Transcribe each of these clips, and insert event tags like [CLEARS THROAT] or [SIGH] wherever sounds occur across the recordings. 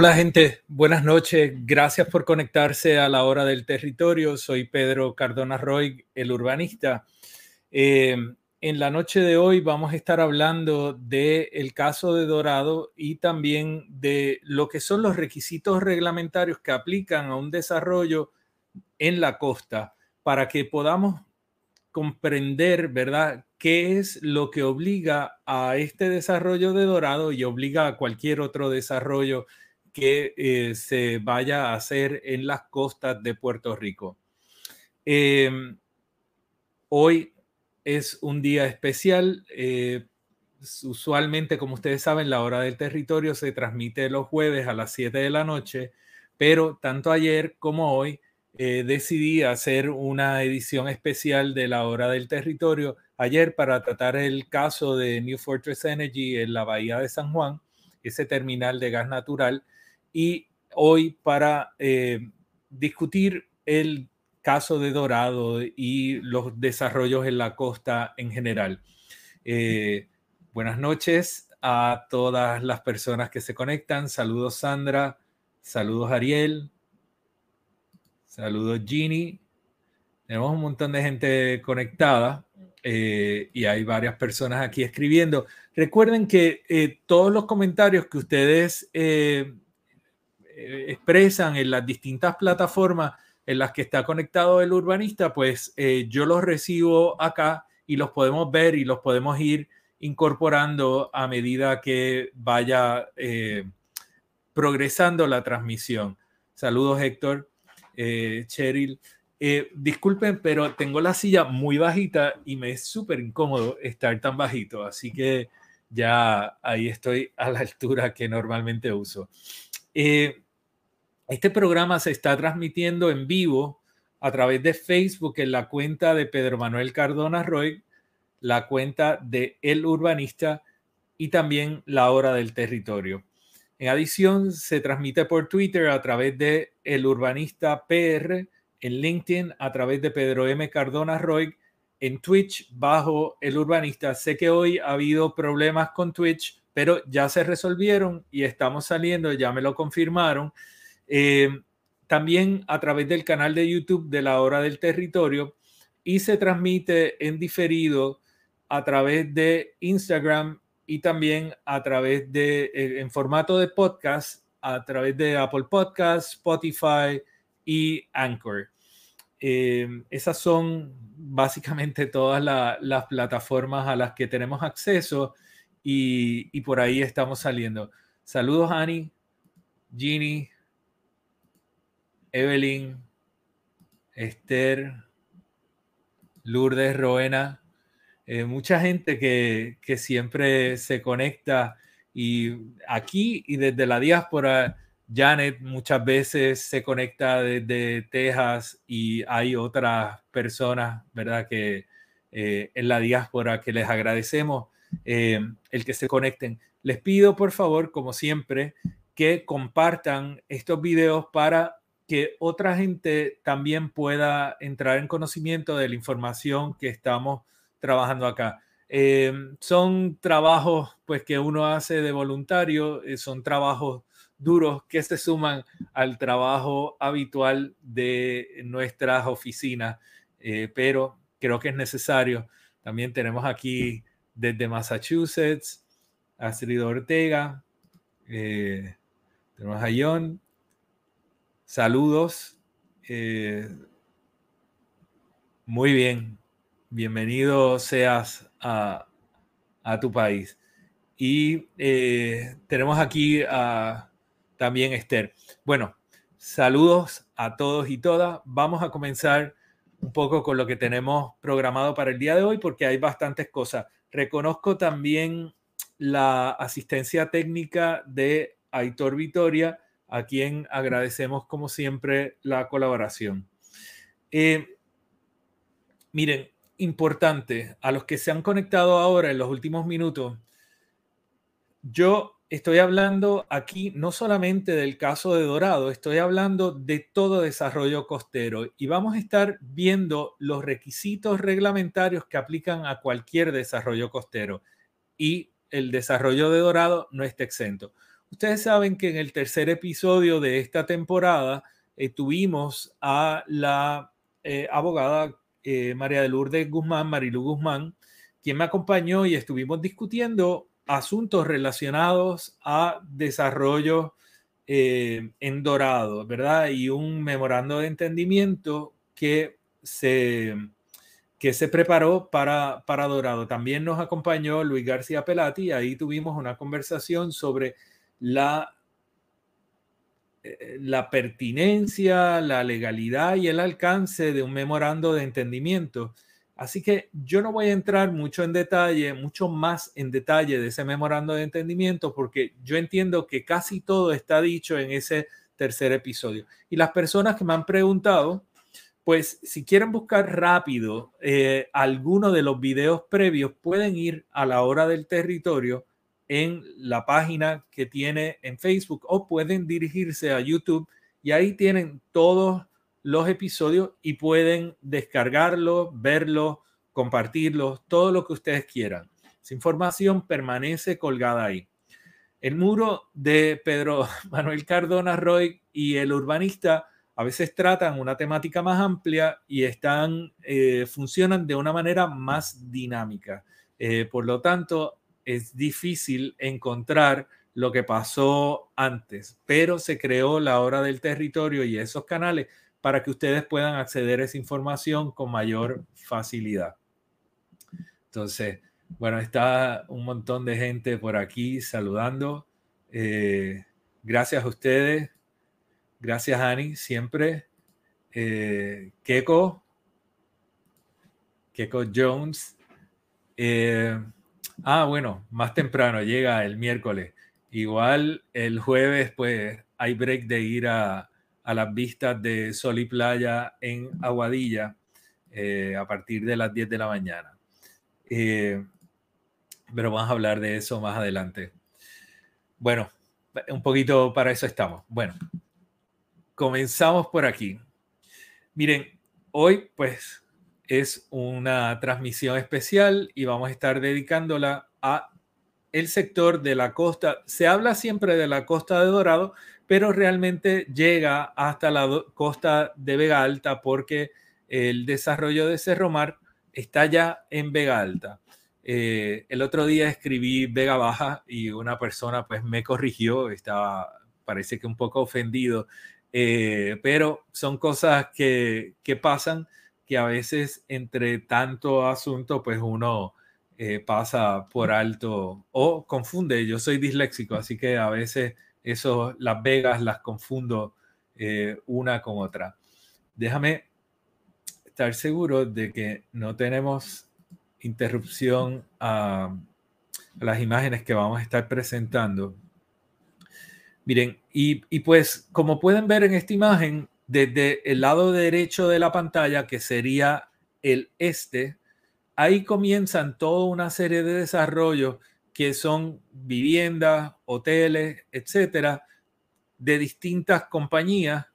Hola gente, buenas noches. Gracias por conectarse a la hora del territorio. Soy Pedro Cardona Roy, el urbanista. Eh, en la noche de hoy vamos a estar hablando del el caso de Dorado y también de lo que son los requisitos reglamentarios que aplican a un desarrollo en la costa para que podamos comprender, ¿verdad?, qué es lo que obliga a este desarrollo de Dorado y obliga a cualquier otro desarrollo que eh, se vaya a hacer en las costas de Puerto Rico. Em, hoy es un día especial. Eh, usualmente, como ustedes saben, la hora del territorio se transmite los jueves a las 7 de la noche, pero tanto ayer como hoy eh, decidí hacer una edición especial de la hora del territorio ayer para tratar el caso de New Fortress Energy en la bahía de San Juan, ese terminal de gas natural y hoy para eh, discutir el caso de Dorado y los desarrollos en la costa en general. Eh, buenas noches a todas las personas que se conectan. Saludos Sandra, saludos Ariel, saludos Ginny. Tenemos un montón de gente conectada eh, y hay varias personas aquí escribiendo. Recuerden que todos los comentarios que ustedes eh, expresan en las distintas plataformas en las que está conectado el urbanista, pues eh, yo los recibo acá y los podemos ver y los podemos ir incorporando a medida que vaya eh, progresando la transmisión. Saludos Héctor, Cheryl. disculpen, pero tengo la silla muy bajita y me es súper incómodo estar tan bajito, así que ya ahí estoy a la altura que normalmente uso. Este programa se está transmitiendo en vivo a través de Facebook en la cuenta de Pedro Manuel Cardona Roy, la cuenta de El Urbanista y también La Hora del Territorio. En adición, se transmite por Twitter a través de El Urbanista PR, en LinkedIn a través de Pedro M. Cardona Roy, en Twitch bajo El Urbanista. Sé que hoy ha habido problemas con Twitch, pero ya se resolvieron y estamos saliendo, ya me lo confirmaron. Eh, también a través del canal de YouTube de la hora del territorio y se transmite en diferido a través de Instagram y también a través de, eh, en formato de podcast, a través de Apple Podcasts, Spotify y Anchor. Eh, esas son básicamente todas las plataformas a las que tenemos acceso y, por ahí estamos saliendo. Saludos, Ani, Ginny, Evelyn, Esther, Lourdes, Roena, eh, mucha gente que, siempre se conecta y aquí y desde la diáspora, Janet muchas veces se conecta desde Texas y hay otras personas, ¿verdad? Que eh, en la diáspora que les agradecemos eh, el que se conecten. Les pido por favor, como siempre, que compartan estos videos para que otra gente también pueda entrar en conocimiento de la información que estamos trabajando acá. Eh, son trabajos pues que uno hace de voluntario, eh, son trabajos duros que se suman al trabajo habitual de nuestras oficinas, eh, pero creo que es necesario. También tenemos aquí desde Massachusetts, Astrid Ortega, Tenemos a John. Saludos. Eh, muy bien. Bienvenido seas a, tu país. Y eh, tenemos aquí a también Esther. Bueno, saludos a todos y todas. Vamos a comenzar un poco con lo que tenemos programado para el día de hoy porque hay bastantes cosas. Reconozco también la asistencia técnica de Aitor Vitoria, a quien agradecemos como siempre la colaboración. Eh, miren, importante, a los que se han conectado ahora en los últimos minutos, yo estoy hablando aquí no solamente del caso de Dorado, estoy hablando de todo desarrollo costero y vamos a estar viendo los requisitos reglamentarios que aplican a cualquier desarrollo costero y el desarrollo de Dorado no está exento. Ustedes saben que en el tercer episodio de esta temporada eh, tuvimos a la eh, abogada eh, María de Lourdes Guzmán, Marilu Guzmán, quien me acompañó y estuvimos discutiendo asuntos relacionados a desarrollo eh, en Dorado, ¿verdad? Y un memorando de entendimiento que se, que se preparó para, para Dorado. También nos acompañó Luis García Pelati, ahí tuvimos una conversación sobre la, eh, la pertinencia, la legalidad y el alcance de un memorando de entendimiento Así que yo no voy a entrar mucho en detalle, mucho más en detalle de ese memorando de entendimiento, porque yo entiendo que casi todo está dicho en ese tercer episodio. Y las personas que me han preguntado, pues si quieren buscar rápido eh, alguno de los videos previos, pueden ir a la hora del territorio en la página que tiene en Facebook o pueden dirigirse a YouTube y ahí tienen todos los episodios y pueden descargarlos, verlos, compartirlos, todo lo que ustedes quieran. Esa información permanece colgada ahí. El muro de Pedro [LAUGHS] Manuel Cardona Roy y el urbanista a veces tratan una temática más amplia y están, eh, funcionan de una manera más dinámica. Eh, por lo tanto, es difícil encontrar lo que pasó antes, pero se creó la hora del territorio y esos canales para que ustedes puedan acceder a esa información con mayor facilidad. Entonces, bueno, está un montón de gente por aquí saludando. Eh, gracias a ustedes. Gracias, Ani, siempre. Eh, Keko. Keko Jones. Eh, ah, bueno, más temprano, llega el miércoles. Igual el jueves, pues hay break de ir a, a las vistas de Sol y Playa en Aguadilla eh, a partir de las 10 de la mañana. Eh, pero vamos a hablar de eso más adelante. Bueno, un poquito para eso estamos. Bueno, comenzamos por aquí. Miren, hoy pues es una transmisión especial y vamos a estar dedicándola a el sector de la costa. Se habla siempre de la costa de Dorado, pero realmente llega hasta la costa de Vega Alta porque el desarrollo de Cerro Mar está ya en Vega Alta. Eh, el otro día escribí Vega Baja y una persona pues me corrigió, estaba parece que un poco ofendido, eh, pero son cosas que, que, pasan que a veces entre tanto asunto pues uno eh, pasa por alto o confunde. Yo soy disléxico, así que a veces eso, Las Vegas las confundo eh, una con otra. Déjame estar seguro de que no tenemos interrupción a, las imágenes que vamos a estar presentando. Miren, y, y, pues como pueden ver en esta imagen, desde el lado derecho de la pantalla, que sería el este, ahí comienzan toda una serie de desarrollos que son viviendas, hoteles, etcétera, de distintas compañías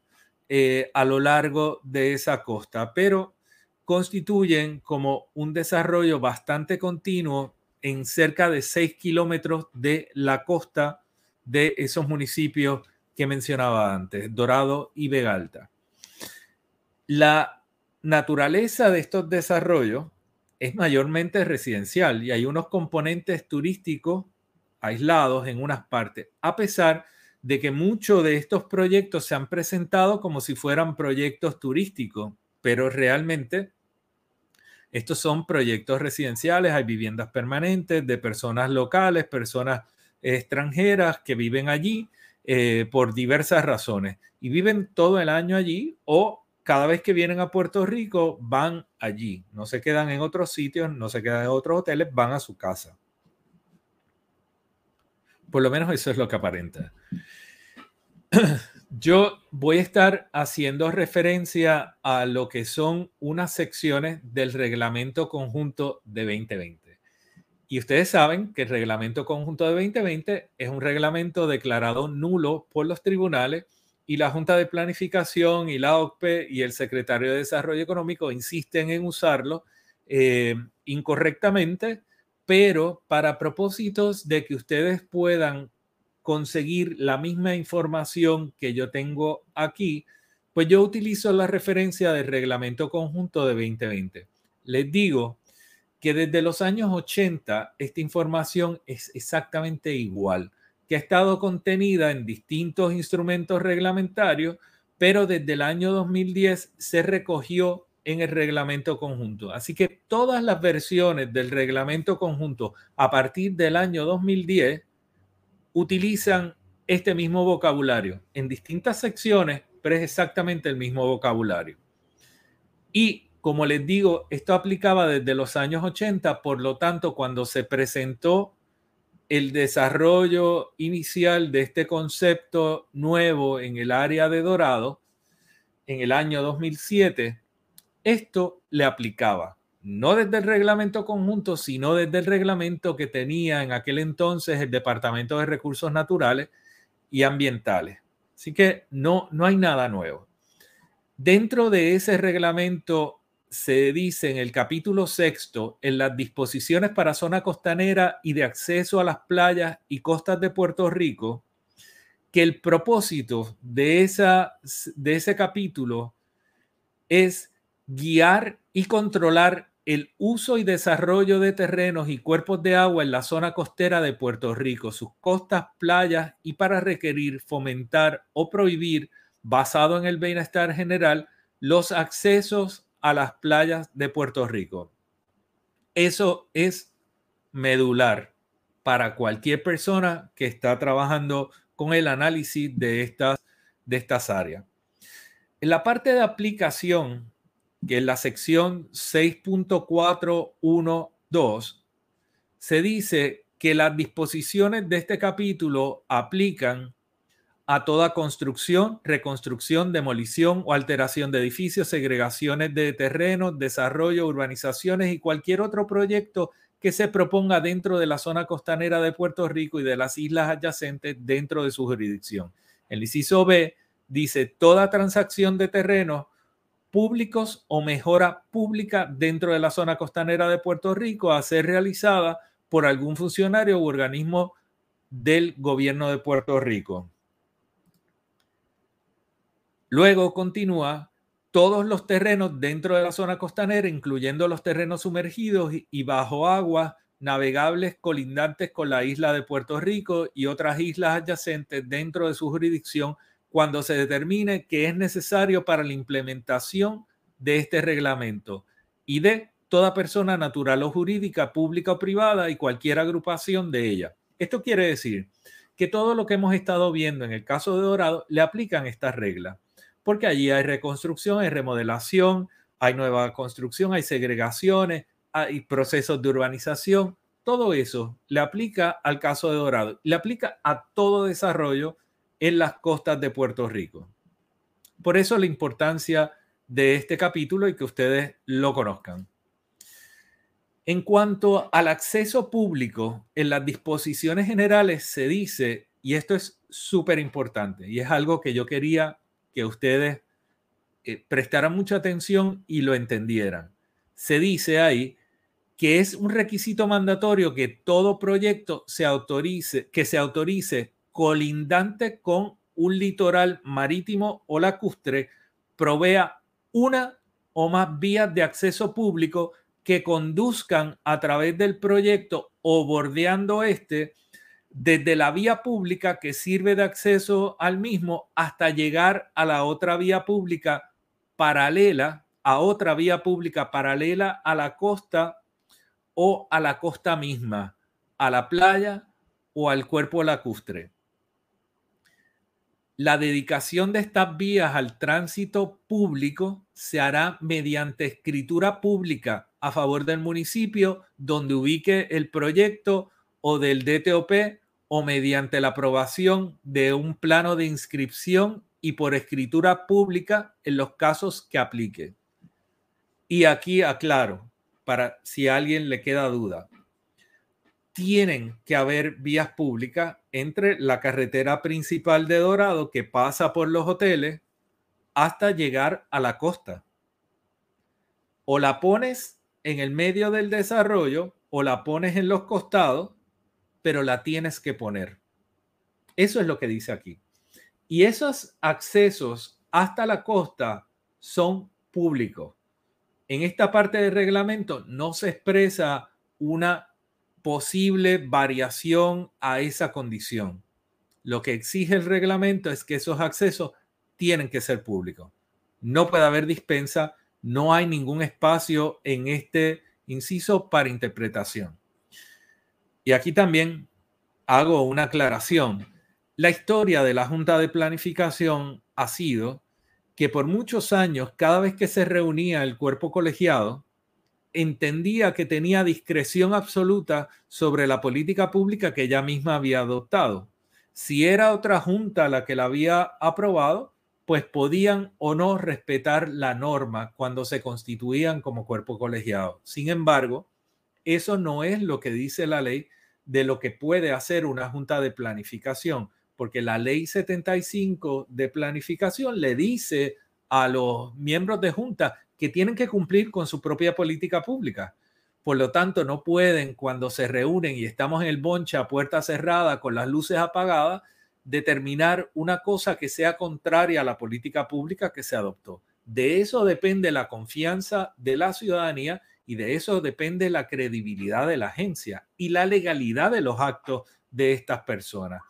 eh, a lo largo de esa costa, pero constituyen como un desarrollo bastante continuo en cerca de 6 kilómetros de la costa de esos municipios que mencionaba antes, Dorado y Vega Alta. La naturaleza de estos desarrollos es mayormente residencial y hay unos componentes turísticos aislados en unas partes, a pesar de que muchos de estos proyectos se han presentado como si fueran proyectos turísticos, pero realmente estos son proyectos residenciales, hay viviendas permanentes de personas locales, personas extranjeras que viven allí eh, por diversas razones y viven todo el año allí o cada vez que vienen a Puerto Rico van allí, no se quedan en otros sitios, no se quedan en otros hoteles, van a su casa. Por lo menos eso es lo que aparenta. [CLEARS THROAT] Yo voy a estar haciendo referencia a lo que son unas secciones del reglamento conjunto de 2020. Y ustedes saben que el reglamento conjunto de 2020 es un reglamento declarado nulo por los tribunales y la Junta de Planificación y la OCPE y el Secretario de Desarrollo Económico insisten en usarlo eh, incorrectamente, pero para propósitos de que ustedes puedan conseguir la misma información que yo tengo aquí, pues yo utilizo la referencia del reglamento conjunto de 2020. Les digo que desde los años 80 esta información es exactamente igual, que ha estado contenida en distintos instrumentos reglamentarios, pero desde el año 2010 se recogió en el reglamento conjunto. Así que todas las versiones del reglamento conjunto a partir del año 2010 utilizan este mismo vocabulario en distintas secciones, pero es exactamente el mismo vocabulario. Y como les digo, esto aplicaba desde los años 80, por lo tanto, cuando se presentó el desarrollo inicial de este concepto nuevo en el área de Dorado, en el año 2007, esto le aplicaba no desde el reglamento conjunto, sino desde el reglamento que tenía en aquel entonces el Departamento de Recursos Naturales y Ambientales. Así que no, no hay nada nuevo. Dentro de ese reglamento se dice en el capítulo sexto, en las disposiciones para zona costanera y de acceso a las playas y costas de Puerto Rico, que el propósito de, esa, de ese capítulo es guiar y controlar el uso y desarrollo de terrenos y cuerpos de agua en la zona costera de Puerto Rico, sus costas, playas y para requerir, fomentar o prohibir, basado en el bienestar general, los accesos a las playas de Puerto Rico. Eso es medular para cualquier persona que está trabajando con el análisis de estas, de estas áreas. En la parte de aplicación, que en la sección 6.412 se dice que las disposiciones de este capítulo aplican a toda construcción, reconstrucción, demolición o alteración de edificios, segregaciones de terrenos, desarrollo, urbanizaciones y cualquier otro proyecto que se proponga dentro de la zona costanera de Puerto Rico y de las islas adyacentes dentro de su jurisdicción. El inciso B dice toda transacción de terrenos públicos o mejora pública dentro de la zona costanera de Puerto Rico a ser realizada por algún funcionario u organismo del gobierno de Puerto Rico. Luego continúa todos los terrenos dentro de la zona costanera, incluyendo los terrenos sumergidos y bajo agua, navegables colindantes con la isla de Puerto Rico y otras islas adyacentes dentro de su jurisdicción cuando se determine que es necesario para la implementación de este reglamento y de toda persona natural o jurídica, pública o privada y cualquier agrupación de ella. Esto quiere decir que todo lo que hemos estado viendo en el caso de Dorado le aplican estas reglas, porque allí hay reconstrucción, hay remodelación, hay nueva construcción, hay segregaciones, hay procesos de urbanización. Todo eso le aplica al caso de Dorado, le aplica a todo desarrollo en las costas de Puerto Rico. Por eso la importancia de este capítulo y que ustedes lo conozcan. En cuanto al acceso público, en las disposiciones generales se dice, y esto es súper importante, y es algo que yo quería que ustedes eh, prestaran mucha atención y lo entendieran. Se dice ahí que es un requisito mandatorio que todo proyecto se autorice, que se autorice colindante con un litoral marítimo o lacustre provea una o más vías de acceso público que conduzcan a través del proyecto o bordeando este desde la vía pública que sirve de acceso al mismo hasta llegar a la otra vía pública paralela, a otra vía pública paralela a la costa o a la costa misma, a la playa o al cuerpo lacustre. La dedicación de estas vías al tránsito público se hará mediante escritura pública a favor del municipio donde ubique el proyecto o del DTOP o mediante la aprobación de un plano de inscripción y por escritura pública en los casos que aplique. Y aquí aclaro, para si a alguien le queda duda, tienen que haber vías públicas entre la carretera principal de Dorado que pasa por los hoteles hasta llegar a la costa. O la pones en el medio del desarrollo o la pones en los costados, pero la tienes que poner. Eso es lo que dice aquí. Y esos accesos hasta la costa son públicos. En esta parte del reglamento no se expresa una posible variación a esa condición. Lo que exige el reglamento es que esos accesos tienen que ser públicos. No puede haber dispensa, no hay ningún espacio en este inciso para interpretación. Y aquí también hago una aclaración. La historia de la Junta de Planificación ha sido que por muchos años, cada vez que se reunía el cuerpo colegiado, entendía que tenía discreción absoluta sobre la política pública que ella misma había adoptado. Si era otra junta la que la había aprobado, pues podían o no respetar la norma cuando se constituían como cuerpo colegiado. Sin embargo, eso no es lo que dice la ley de lo que puede hacer una junta de planificación, porque la ley 75 de planificación le dice a los miembros de junta que tienen que cumplir con su propia política pública. Por lo tanto, no pueden, cuando se reúnen y estamos en el boncha a puerta cerrada con las luces apagadas, determinar una cosa que sea contraria a la política pública que se adoptó. De eso depende la confianza de la ciudadanía y de eso depende la credibilidad de la agencia y la legalidad de los actos de estas personas.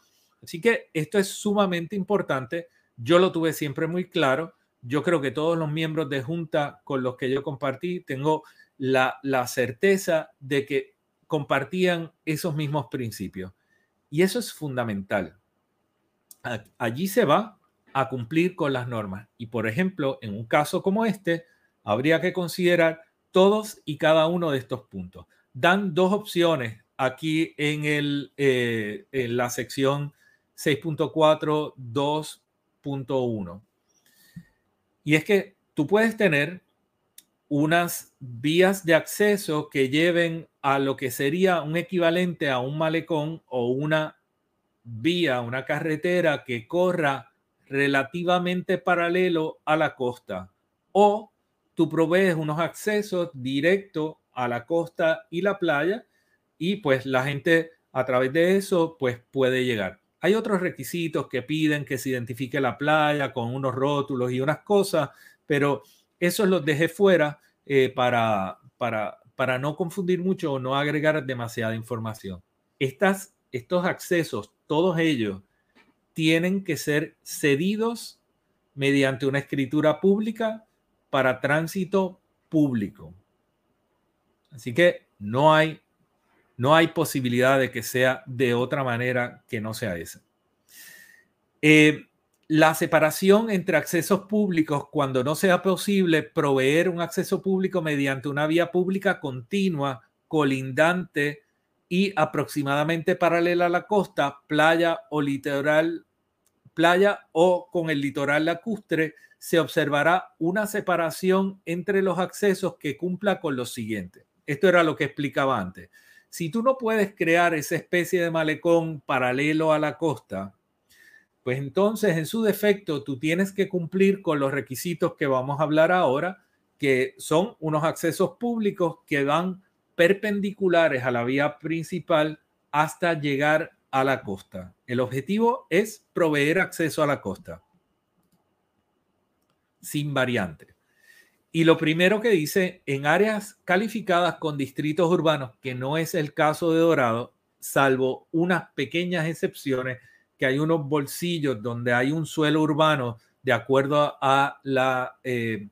Así que esto es sumamente importante. Yo lo tuve siempre muy claro yo creo que todos los miembros de Junta con los que yo compartí, tengo la, certeza de que compartían esos mismos principios. Y eso es fundamental. Allí se va a cumplir con las normas. Y por ejemplo, en un caso como este, habría que considerar todos y cada uno de estos puntos. Dan dos opciones aquí en, el, eh, en la sección 6.4, 2.1. Y es que tú puedes tener unas vías de acceso que lleven a lo que sería un equivalente a un malecón o una vía, una carretera que corra relativamente paralelo a la costa. O tú provees unos accesos directos a la costa y la playa y pues la gente a través de eso pues puede llegar. Hay otros requisitos que piden que se identifique la playa con unos rótulos y unas cosas, pero esos los dejé fuera eh, para, para, para no confundir mucho o no agregar demasiada información. Estas, estos accesos, todos ellos, tienen que ser cedidos mediante una escritura pública para tránsito público. Así que no hay no hay posibilidad de que sea de otra manera que no sea esa. Eh, la separación entre accesos públicos, cuando no sea posible proveer un acceso público mediante una vía pública continua, colindante y aproximadamente paralela a la costa, playa o litoral, playa o con el litoral lacustre, se observará una separación entre los accesos que cumpla con lo siguiente. Esto era lo que explicaba antes. Si tú no puedes crear esa especie de malecón paralelo a la costa, pues entonces en su defecto tú tienes que cumplir con los requisitos que vamos a hablar ahora, que son unos accesos públicos que van perpendiculares a la vía principal hasta llegar a la costa. El objetivo es proveer acceso a la costa sin variante. Y lo primero que dice, en áreas calificadas con distritos urbanos, que no es el caso de Dorado, salvo unas pequeñas excepciones, que hay unos bolsillos donde hay un suelo urbano de acuerdo a la, eh,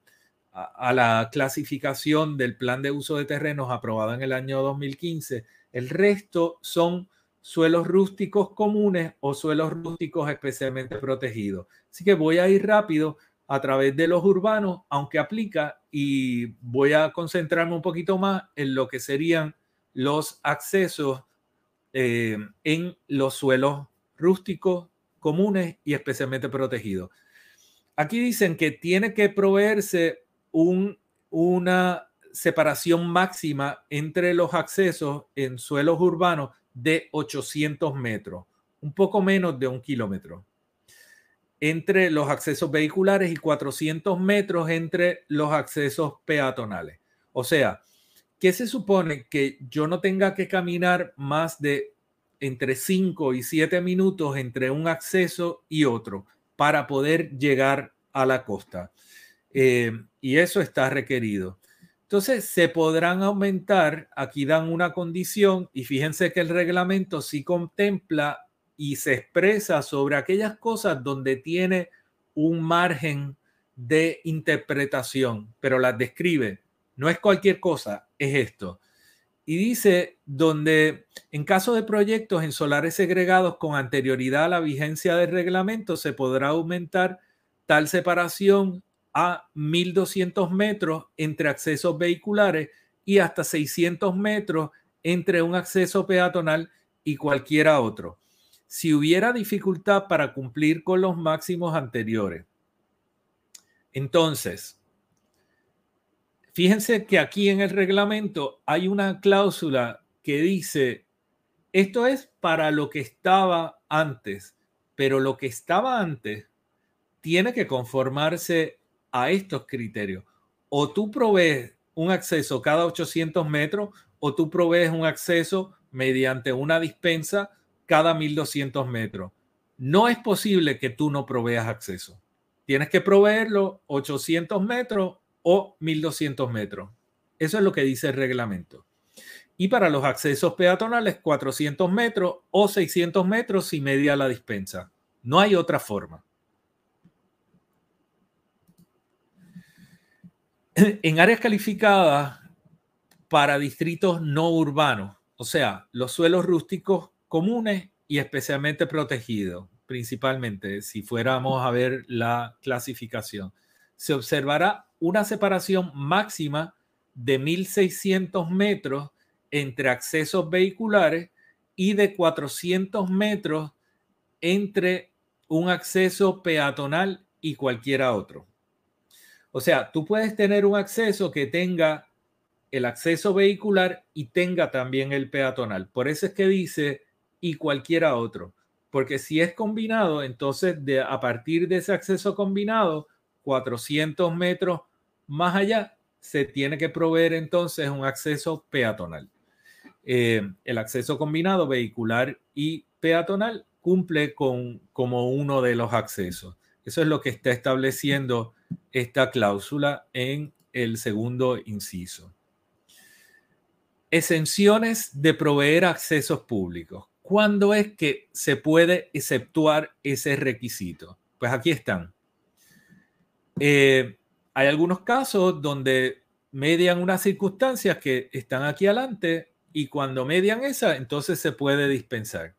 a, la clasificación del plan de uso de terrenos aprobado en el año 2015. El resto son suelos rústicos comunes o suelos rústicos especialmente protegidos. Así que voy a ir rápido a través de los urbanos, aunque aplica, y voy a concentrarme un poquito más en lo que serían los accesos eh, en los suelos rústicos comunes y especialmente protegidos. Aquí dicen que tiene que proveerse un, una separación máxima entre los accesos en suelos urbanos de 800 metros, un poco menos de un kilómetro, entre los accesos vehiculares y 400 metros entre los accesos peatonales. O sea, ¿qué se supone que yo no tenga que caminar más de entre 5 y 7 minutos entre un acceso y otro para poder llegar a la costa? Eh, y eso está requerido. Entonces, se podrán aumentar, aquí dan una condición y fíjense que el reglamento sí contempla y se expresa sobre aquellas cosas donde tiene un margen de interpretación, pero las describe. No es cualquier cosa, es esto. Y dice, donde en caso de proyectos en solares segregados con anterioridad a la vigencia del reglamento, se podrá aumentar tal separación a 1.200 metros entre accesos vehiculares y hasta 600 metros entre un acceso peatonal y cualquiera otro. Si hubiera dificultad para cumplir con los máximos anteriores. Entonces, fíjense que aquí en el reglamento hay una cláusula que dice, esto es para lo que estaba antes, pero lo que estaba antes tiene que conformarse a estos criterios. O tú provees un acceso cada 800 metros o tú provees un acceso mediante una dispensa cada 1200 metros. No es posible que tú no proveas acceso. Tienes que proveerlo 800 metros o 1200 metros. Eso es lo que dice el reglamento. Y para los accesos peatonales, 400 metros o 600 metros y media la dispensa. No hay otra forma. [CLEARS THROAT] en áreas calificadas para distritos no urbanos, o sea, los suelos rústicos comunes y especialmente protegidos, principalmente si fuéramos a ver la clasificación, se observará una separación máxima de 1.600 metros entre accesos vehiculares y de 400 metros entre un acceso peatonal y cualquiera otro. O sea, tú puedes tener un acceso que tenga el acceso vehicular y tenga también el peatonal. Por eso es que dice y cualquiera otro. Porque si es combinado, entonces de, a partir de ese acceso combinado, 400 metros más allá, se tiene que proveer entonces un acceso peatonal. Eh, el acceso combinado vehicular y peatonal cumple con como uno de los accesos. Eso es lo que está estableciendo esta cláusula en el segundo inciso. Exenciones de proveer accesos públicos. ¿Cuándo es que se puede exceptuar ese requisito? Pues aquí están. Eh, hay algunos casos donde median unas circunstancias que están aquí adelante y cuando median esa, entonces se puede dispensar.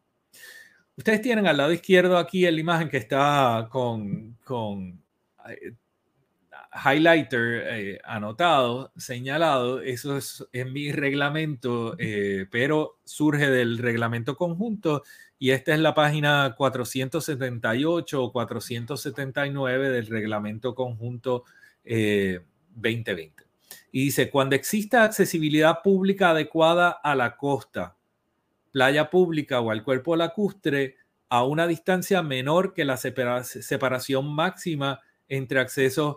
Ustedes tienen al lado izquierdo aquí la imagen que está con, con eh, highlighter eh, anotado, señalado, eso es en mi reglamento, eh, pero surge del reglamento conjunto y esta es la página 478 o 479 del reglamento conjunto 2020. Eh, y dice, cuando exista accesibilidad pública adecuada a la costa, playa pública o al cuerpo lacustre a una distancia menor que la separación máxima entre accesos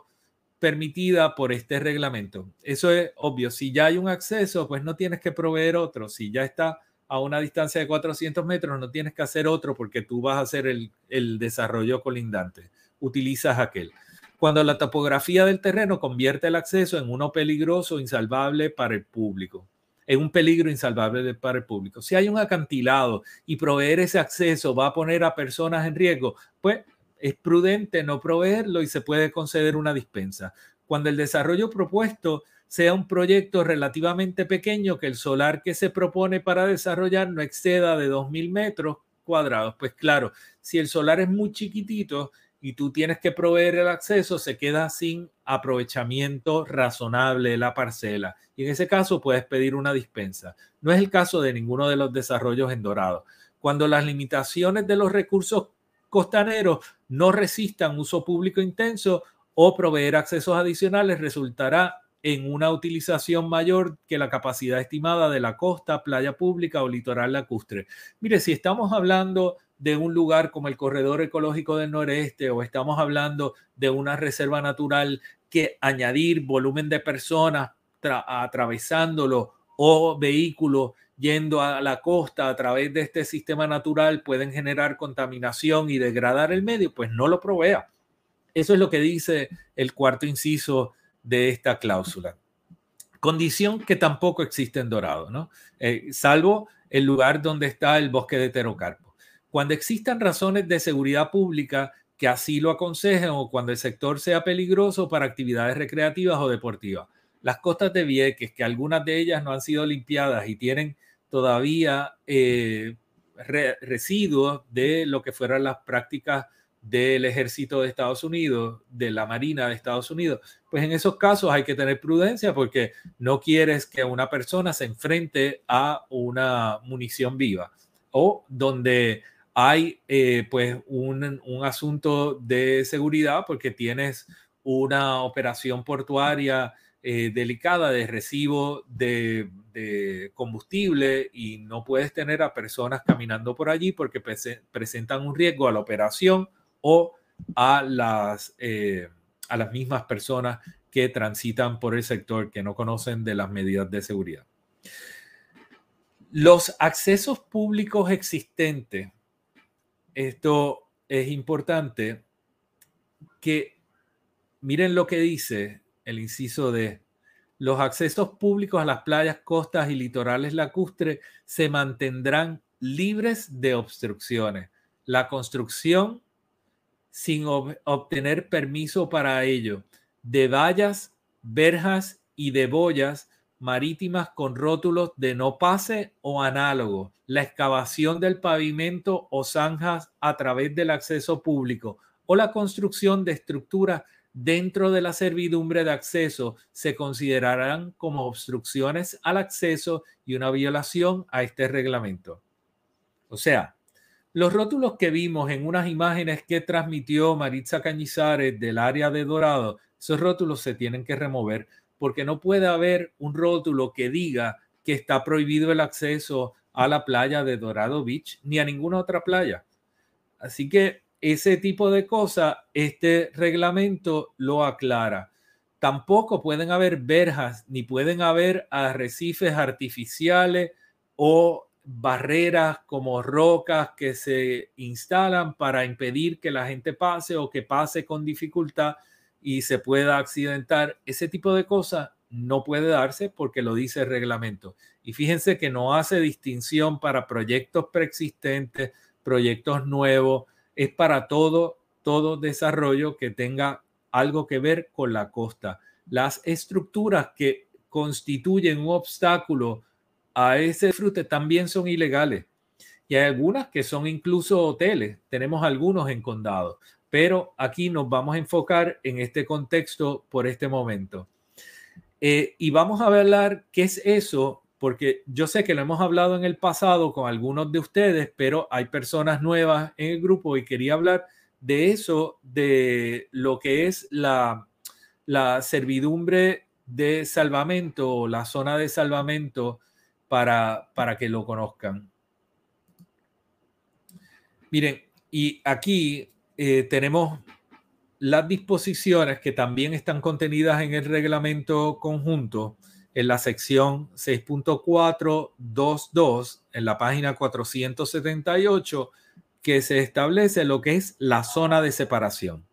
permitida por este reglamento. Eso es obvio. Si ya hay un acceso, pues no tienes que proveer otro. Si ya está a una distancia de 400 metros, no tienes que hacer otro porque tú vas a hacer el, desarrollo colindante. Utilizas aquel. Cuando la topografía del terreno convierte el acceso en uno peligroso, insalvable para el público. En un peligro insalvable para el público. Si hay un acantilado y proveer ese acceso va a poner a personas en riesgo, pues es prudente no proveerlo y se puede conceder una dispensa. Cuando el desarrollo propuesto sea un proyecto relativamente pequeño, que el solar que se propone para desarrollar no exceda de 2.000 metros cuadrados. Pues claro, si el solar es muy chiquitito y tú tienes que proveer el acceso, se queda sin aprovechamiento razonable la parcela. Y en ese caso puedes pedir una dispensa. No es el caso de ninguno de los desarrollos en Dorado. Cuando las limitaciones de los recursos costaneros no resistan uso público intenso o proveer accesos adicionales, resultará en una utilización mayor que la capacidad estimada de la costa, playa pública o litoral lacustre. Mire, si estamos hablando de un lugar como el Corredor Ecológico del Noreste o estamos hablando de una reserva natural que añadir volumen de personas atravesándolo o vehículos yendo a la costa a través de este sistema natural pueden generar contaminación y degradar el medio, pues no lo provea. Eso es lo que dice el cuarto inciso de esta cláusula. Condición que tampoco existe en Dorado, ¿no? Eh, salvo el lugar donde está el bosque de Terocarpo. Cuando existan razones de seguridad pública que así lo aconsejen o cuando el sector sea peligroso para actividades recreativas o deportivas. Las costas de Vieques, que algunas de ellas no han sido limpiadas y tienen todavía eh, residuos de lo que fueran las prácticas del ejército de Estados Unidos, de la Marina de Estados Unidos, pues en esos casos hay que tener prudencia porque no quieres que una persona se enfrente a una munición viva o donde hay eh, pues un, asunto de seguridad porque tienes una operación portuaria eh, delicada de recibo de, combustible y no puedes tener a personas caminando por allí porque presentan un riesgo a la operación o a las, eh, a las mismas personas que transitan por el sector que no conocen de las medidas de seguridad. Los accesos públicos existentes, esto es importante, que miren lo que dice el inciso de los accesos públicos a las playas, costas y litorales lacustres se mantendrán libres de obstrucciones. La construcción sin obtener permiso para ello, de vallas, verjas y de boyas marítimas con rótulos de no pase o análogo, la excavación del pavimento o zanjas a través del acceso público o la construcción de estructuras dentro de la servidumbre de acceso se considerarán como obstrucciones al acceso y una violación a este reglamento. O sea, los rótulos que vimos en unas imágenes que transmitió Maritza Cañizares del área de Dorado, esos rótulos se tienen que remover porque no puede haber un rótulo que diga que está prohibido el acceso a la playa de Dorado Beach ni a ninguna otra playa. Así que ese tipo de cosas, este reglamento lo aclara. Tampoco pueden haber verjas ni pueden haber arrecifes artificiales o barreras como rocas que se instalan para impedir que la gente pase o que pase con dificultad y se pueda accidentar. Ese tipo de cosas no puede darse porque lo dice el reglamento. Y fíjense que no hace distinción para proyectos preexistentes, proyectos nuevos, es para todo, todo desarrollo que tenga algo que ver con la costa. Las estructuras que constituyen un obstáculo a ese fruto también son ilegales. Y hay algunas que son incluso hoteles. Tenemos algunos en condado. Pero aquí nos vamos a enfocar en este contexto por este momento. Eh, y vamos a hablar qué es eso, porque yo sé que lo hemos hablado en el pasado con algunos de ustedes, pero hay personas nuevas en el grupo y quería hablar de eso, de lo que es la, servidumbre de salvamento, la zona de salvamento para, para que lo conozcan. Miren, y aquí eh, tenemos las disposiciones que también están contenidas en el reglamento conjunto en la sección 6.422 en la página 478 que se establece lo que es la zona de separación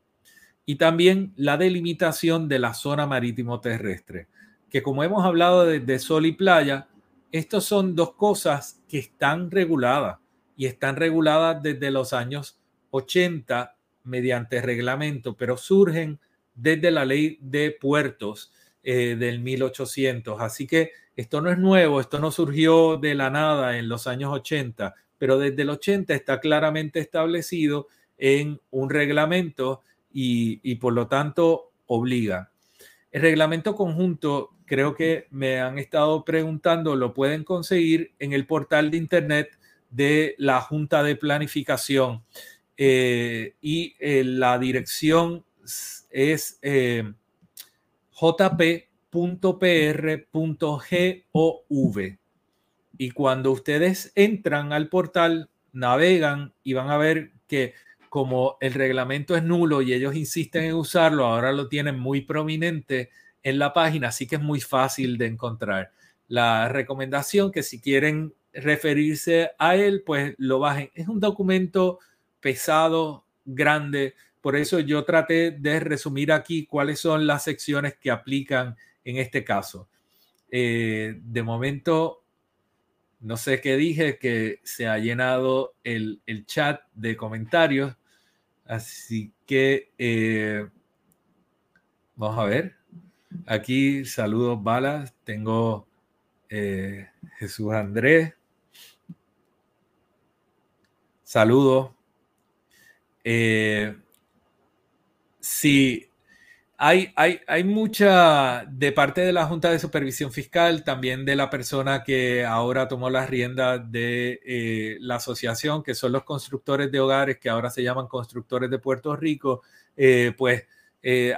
y también la delimitación de la zona marítimo terrestre, que como hemos hablado de, sol y playa, estos son dos cosas que están reguladas y están reguladas desde los años 80 mediante reglamento, pero surgen desde la ley de puertos eh, del 1800. Así que esto no es nuevo, esto no surgió de la nada en los años 80, pero desde el 80 está claramente establecido en un reglamento y, y por lo tanto obliga. El reglamento conjunto, creo que me han estado preguntando, lo pueden conseguir en el portal de internet de la Junta de Planificación. Eh, y eh, la dirección es eh, jp.pr.gov. Y cuando ustedes entran al portal, navegan y van a ver que como el reglamento es nulo y ellos insisten en usarlo, ahora lo tienen muy prominente en la página, así que es muy fácil de encontrar. La recomendación que si quieren referirse a él, pues lo bajen. Es un documento pesado, grande. Por eso yo traté de resumir aquí cuáles son las secciones que aplican en este caso. Eh, de momento, no sé qué dije, que se ha llenado el, chat de comentarios. Así que eh, vamos a ver. Aquí saludos, balas. Tengo eh, Jesús Andrés. Saludos. Eh, sí, hay, hay, hay, mucha de parte de la Junta de Supervisión Fiscal, también de la persona que ahora tomó las riendas de eh, la asociación, que son los constructores de hogares, que ahora se llaman constructores de Puerto Rico, eh, pues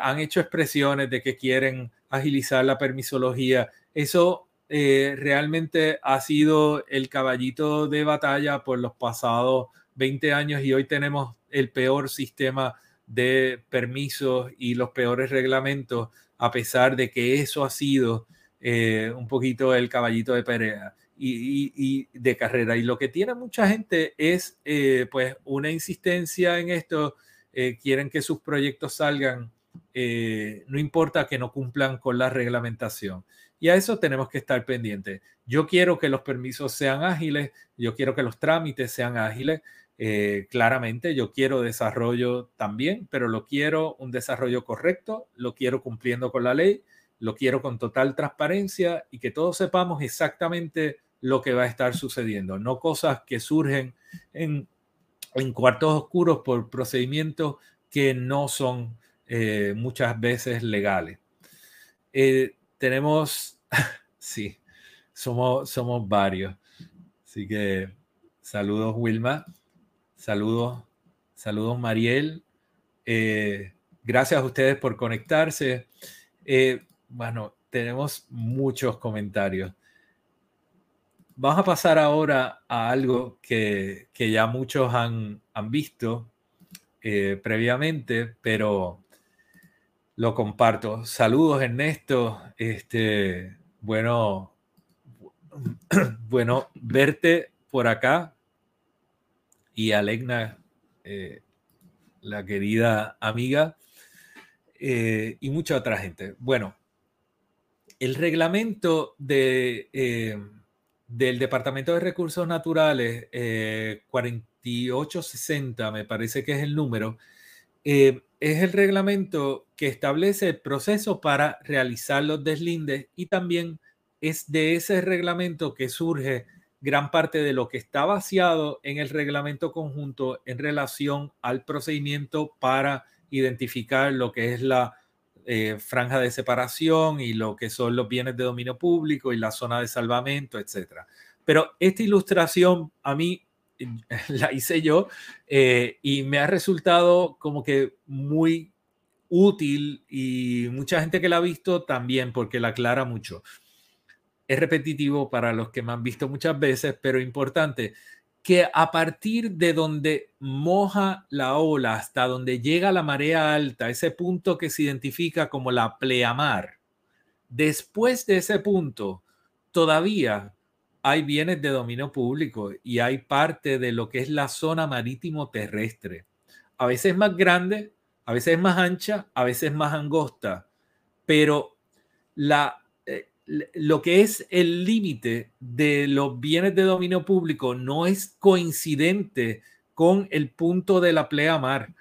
han hecho expresiones de que quieren agilizar la permisología. Eso realmente ha sido el caballito de batalla por los pasados 20 años y hoy tenemos el peor sistema de permisos y los peores reglamentos, a pesar de que eso ha sido eh, un poquito el caballito de pelea y, de carrera. Y lo que tiene mucha gente es eh, pues una insistencia en esto, eh, quieren que sus proyectos salgan, no importa que no cumplan con la reglamentación. Y a eso tenemos que estar pendientes. Yo quiero que los permisos sean ágiles, yo quiero que los trámites sean ágiles, eh, claramente yo quiero desarrollo también, pero lo quiero un desarrollo correcto, lo quiero cumpliendo con la ley, lo quiero con total transparencia y que todos sepamos exactamente lo que va a estar sucediendo, no cosas que surgen en, cuartos oscuros por procedimientos que no son eh, muchas veces legales. Eh, tenemos, [LAUGHS] sí, somos, somos varios. Así que saludos, Wilma. Saludos, saludos Mariel. Eh, gracias a ustedes por conectarse. Eh, bueno, tenemos muchos comentarios. Vamos a pasar ahora a algo que, ya muchos han, han visto eh, previamente, pero lo comparto. Saludos, Ernesto. Este, bueno, [CLEARS THROAT] bueno, verte por acá y Alegna, eh, la querida amiga, eh, y mucha otra gente. Bueno, el reglamento de, eh, del Departamento de Recursos Naturales 4860, me parece que es el número, es el reglamento que establece el proceso para realizar los deslindes y también es de ese reglamento que surge gran parte de lo que está vaciado en el reglamento conjunto en relación al procedimiento para identificar lo que es la eh, franja de separación y lo que son los bienes de dominio público y la zona de salvamento, etcétera. Pero esta ilustración a mí [LAUGHS] la hice yo eh, y me ha resultado como que muy útil y mucha gente que la ha visto también porque la aclara mucho es repetitivo para los que me han visto muchas veces, pero importante, que a partir de donde moja la ola hasta donde llega la marea alta, ese punto que se identifica como la pleamar, después de ese punto, todavía hay bienes de dominio público y hay parte de lo que es la zona marítimo terrestre. A veces más grande, a veces más ancha, a veces más angosta, pero la lo que es el límite de los bienes de dominio público no es coincidente con el punto de la pleamar,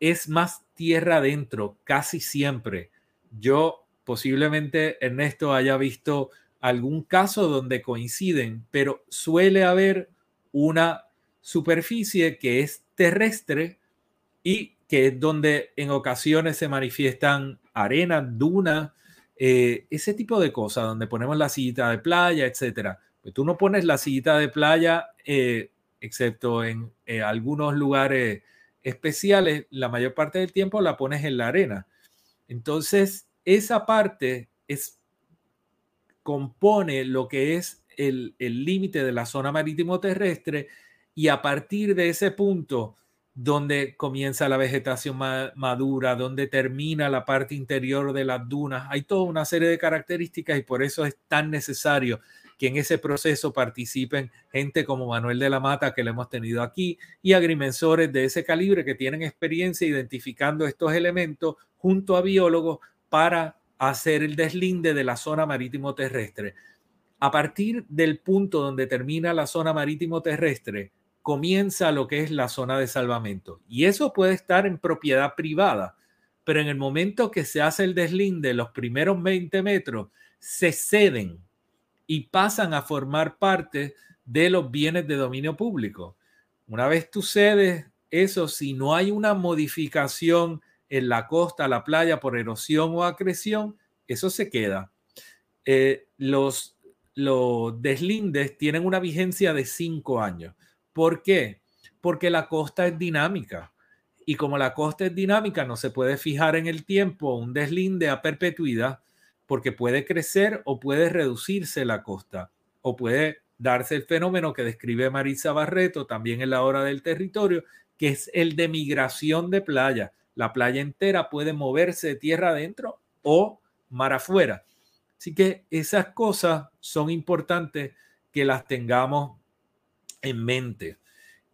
es más tierra adentro, casi siempre. Yo posiblemente Ernesto haya visto algún caso donde coinciden, pero suele haber una superficie que es terrestre y que es donde en ocasiones se manifiestan arenas, dunas, eh, ese tipo de cosas, donde ponemos la sillita de playa, etcétera. Pues tú no pones la sillita de playa, eh, excepto en eh, algunos lugares especiales, la mayor parte del tiempo la pones en la arena. Entonces, esa parte es, compone lo que es el límite de la zona marítimo terrestre y a partir de ese punto, donde comienza la vegetación madura, donde termina la parte interior de las dunas. Hay toda una serie de características y por eso es tan necesario que en ese proceso participen gente como Manuel de la Mata, que le hemos tenido aquí, y agrimensores de ese calibre que tienen experiencia identificando estos elementos junto a biólogos para hacer el deslinde de la zona marítimo terrestre. A partir del punto donde termina la zona marítimo terrestre, comienza lo que es la zona de salvamento. Y eso puede estar en propiedad privada, pero en el momento que se hace el deslinde, los primeros 20 metros se ceden y pasan a formar parte de los bienes de dominio público. Una vez tú cedes eso, si no hay una modificación en la costa, la playa por erosión o acreción, eso se queda. Eh, los, los deslindes tienen una vigencia de cinco años. ¿Por qué? Porque la costa es dinámica. Y como la costa es dinámica, no se puede fijar en el tiempo un deslinde a perpetuidad, porque puede crecer o puede reducirse la costa, o puede darse el fenómeno que describe Marisa Barreto también en la hora del territorio, que es el de migración de playa. La playa entera puede moverse de tierra adentro o mar afuera. Así que esas cosas son importantes que las tengamos en mente.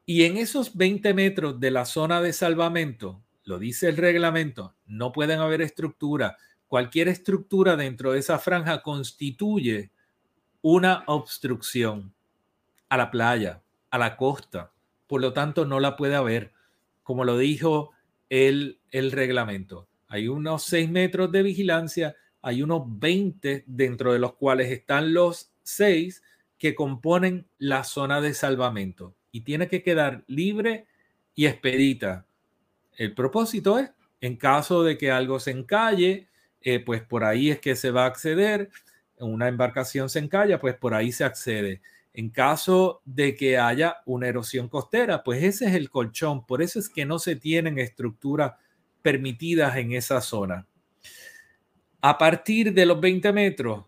Y en esos 20 metros de la zona de salvamento, lo dice el reglamento, no pueden haber estructura. Cualquier estructura dentro de esa franja constituye una obstrucción a la playa, a la costa. Por lo tanto, no la puede haber, como lo dijo el, el reglamento. Hay unos 6 metros de vigilancia, hay unos 20 dentro de los cuales están los 6 que componen la zona de salvamento y tiene que quedar libre y expedita. El propósito es, en caso de que algo se encalle, eh, pues por ahí es que se va a acceder. Una embarcación se encalla, pues por ahí se accede. En caso de que haya una erosión costera, pues ese es el colchón. Por eso es que no se tienen estructuras permitidas en esa zona. A partir de los 20 metros,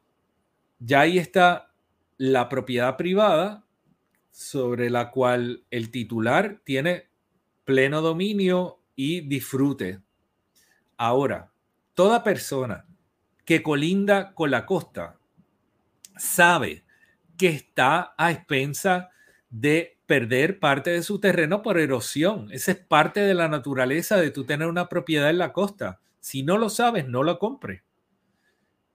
ya ahí está la propiedad privada sobre la cual el titular tiene pleno dominio y disfrute. Ahora, toda persona que colinda con la costa sabe que está a expensa de perder parte de su terreno por erosión. Esa es parte de la naturaleza de tú tener una propiedad en la costa. Si no lo sabes, no lo compres.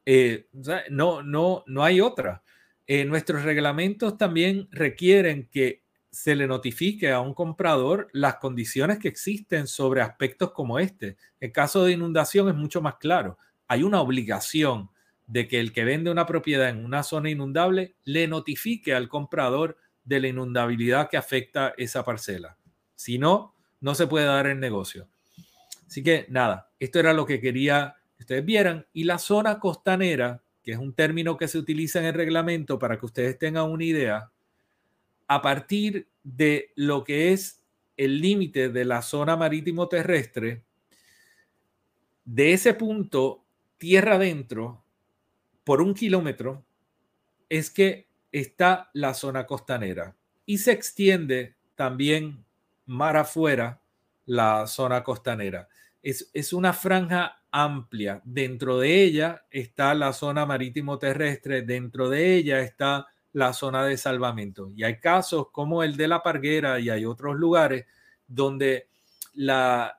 Eh, no, no, no hay otra. Eh, nuestros reglamentos también requieren que se le notifique a un comprador las condiciones que existen sobre aspectos como este. El caso de inundación es mucho más claro. Hay una obligación de que el que vende una propiedad en una zona inundable le notifique al comprador de la inundabilidad que afecta esa parcela. Si no, no se puede dar el negocio. Así que nada, esto era lo que quería que ustedes vieran. Y la zona costanera que es un término que se utiliza en el reglamento para que ustedes tengan una idea, a partir de lo que es el límite de la zona marítimo terrestre, de ese punto, tierra adentro, por un kilómetro, es que está la zona costanera y se extiende también mar afuera la zona costanera. Es, es una franja amplia. Dentro de ella está la zona marítimo terrestre, dentro de ella está la zona de salvamento. Y hay casos como el de la Parguera y hay otros lugares donde la,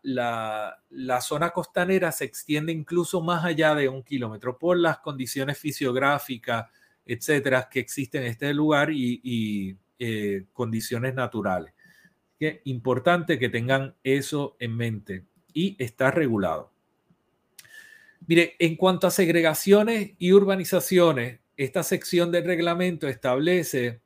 zona costanera se extiende incluso más allá de un kilómetro por las condiciones fisiográficas, etcétera, que existen en este lugar y, eh, condiciones naturales. Que importante que tengan eso en mente y está regulado. Mire, en cuanto a segregaciones y urbanizaciones, esta sección del reglamento establece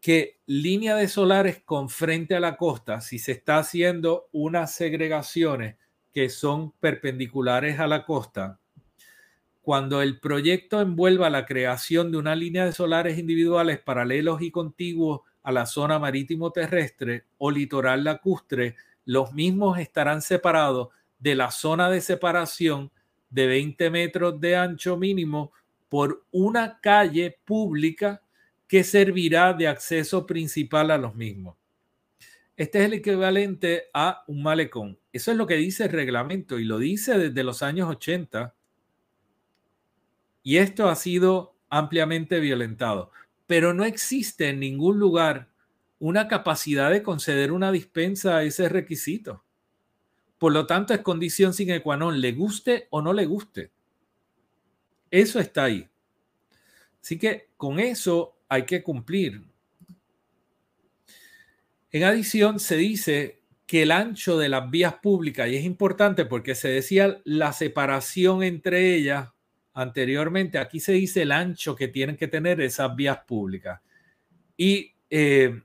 que línea de solares con frente a la costa, si se está haciendo unas segregaciones que son perpendiculares a la costa, cuando el proyecto envuelva la creación de una línea de solares individuales paralelos y contiguos a la zona marítimo terrestre o litoral lacustre, los mismos estarán separados de la zona de separación de 20 metros de ancho mínimo por una calle pública que servirá de acceso principal a los mismos. Este es el equivalente a un malecón. Eso es lo que dice el reglamento y lo dice desde los años 80. Y esto ha sido ampliamente violentado. Pero no existe en ningún lugar una capacidad de conceder una dispensa a ese requisito. Por lo tanto, es condición sine qua non, le guste o no le guste. Eso está ahí. Así que con eso hay que cumplir. En adición, se dice que el ancho de las vías públicas, y es importante porque se decía la separación entre ellas anteriormente, aquí se dice el ancho que tienen que tener esas vías públicas. Y eh,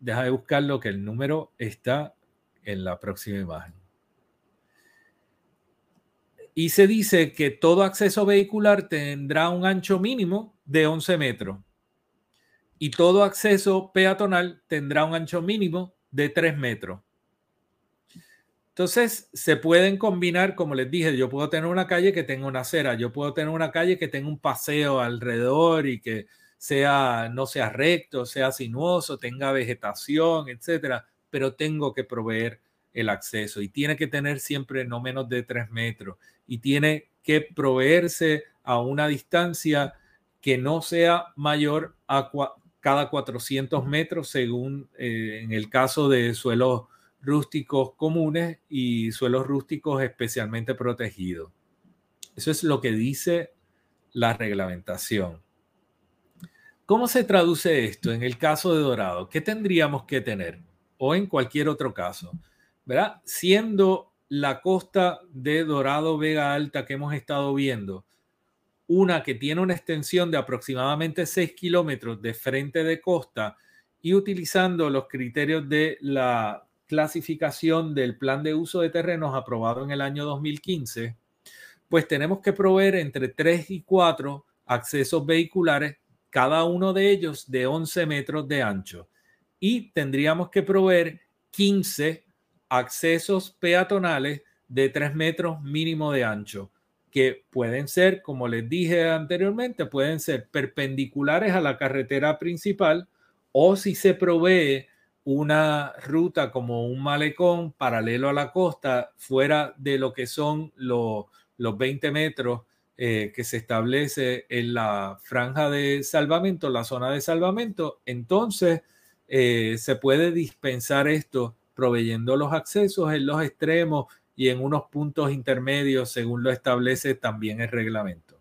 deja de buscarlo que el número está en la próxima imagen y se dice que todo acceso vehicular tendrá un ancho mínimo de 11 metros y todo acceso peatonal tendrá un ancho mínimo de 3 metros. Entonces, se pueden combinar, como les dije, yo puedo tener una calle que tenga una acera, yo puedo tener una calle que tenga un paseo alrededor y que sea no sea recto, sea sinuoso, tenga vegetación, etcétera, pero tengo que proveer el acceso y tiene que tener siempre no menos de 3 metros y tiene que proveerse a una distancia que no sea mayor a cada 400 metros según eh, en el caso de suelos rústicos comunes y suelos rústicos especialmente protegidos. Eso es lo que dice la reglamentación. ¿Cómo se traduce esto en el caso de Dorado? ¿Qué tendríamos que tener? O en cualquier otro caso, ¿verdad? Siendo la costa de Dorado Vega Alta que hemos estado viendo, una que tiene una extensión de aproximadamente 6 kilómetros de frente de costa y utilizando los criterios de la clasificación del plan de uso de terrenos aprobado en el año 2015, pues tenemos que proveer entre 3 y 4 accesos vehiculares, cada uno de ellos de 11 metros de ancho. Y tendríamos que proveer 15 accesos peatonales de 3 metros mínimo de ancho, que pueden ser, como les dije anteriormente, pueden ser perpendiculares a la carretera principal o si se provee una ruta como un malecón paralelo a la costa, fuera de lo que son los, los 20 metros eh, que se establece en la franja de salvamento, la zona de salvamento, entonces eh, se puede dispensar esto proveyendo los accesos en los extremos y en unos puntos intermedios según lo establece también el reglamento.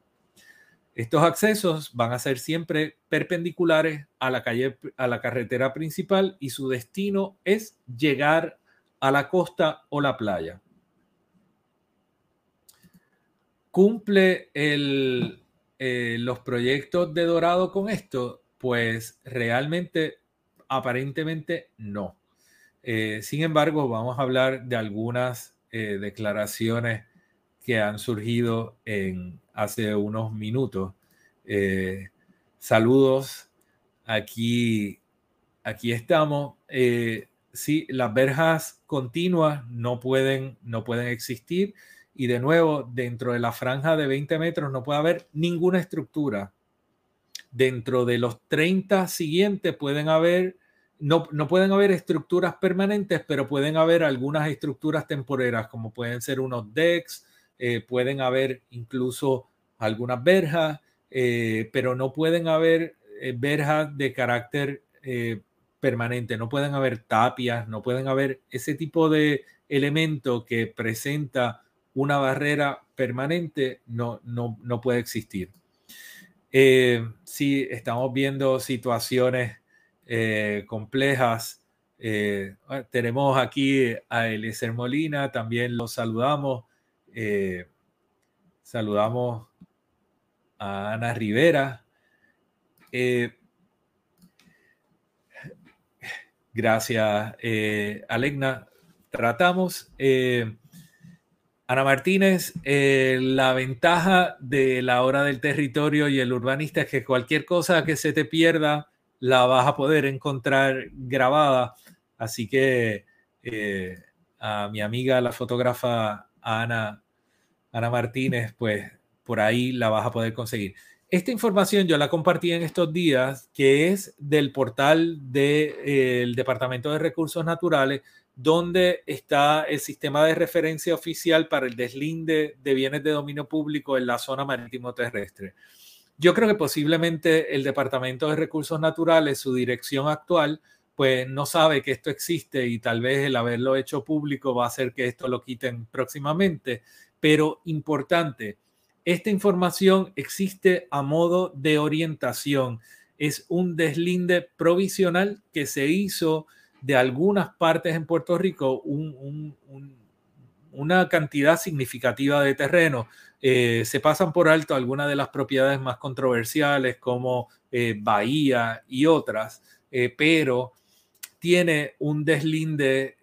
Estos accesos van a ser siempre perpendiculares a la calle a la carretera principal y su destino es llegar a la costa o la playa. ¿Cumple el, eh, los proyectos de Dorado con esto? Pues realmente, aparentemente no. Eh, sin embargo, vamos a hablar de algunas eh, declaraciones que han surgido en, hace unos minutos. Eh, saludos, aquí, aquí estamos. sí, las verjas continuas no pueden, no pueden existir y de nuevo, dentro de la franja de 20 metros no puede haber ninguna estructura. Dentro de los 30 siguientes pueden haber no, pueden haber estructuras permanentes, pero pueden haber algunas estructuras temporeras, como pueden ser unos decks, eh, pueden haber incluso algunas verjas, eh, pero no pueden haber eh, verjas de carácter permanente, no pueden haber tapias, no pueden haber ese tipo de elemento que presenta una barrera permanente, no, no, no puede existir. Si estamos viendo situaciones eh, complejas, eh, tenemos aquí a Eliezer Molina, también lo saludamos. saludamos a Ana Rivera. gracias, Alegna. Tratamos Ana Martínez, eh, la ventaja de la hora del territorio y el urbanista es que cualquier cosa que se te pierda la vas a poder encontrar grabada. Así que eh, a mi amiga, la fotógrafa Ana, Ana Martínez, pues por ahí la vas a poder conseguir. Esta información yo la compartí en estos días, que es del portal del eh, Departamento de Recursos Naturales donde está el sistema de referencia oficial para el deslinde de bienes de dominio público en la zona marítimo terrestre. Yo creo que posiblemente el Departamento de Recursos Naturales, su dirección actual, pues no sabe que esto existe y tal vez el haberlo hecho público va a hacer que esto lo quiten próximamente. Pero importante, esta información existe a modo de orientación. Es un deslinde provisional que se hizo de algunas partes en Puerto Rico una cantidad significativa de terreno. Eh, se pasan por alto algunas de las propiedades más controversiales como eh, Bahía y otras, eh, pero tiene un deslinde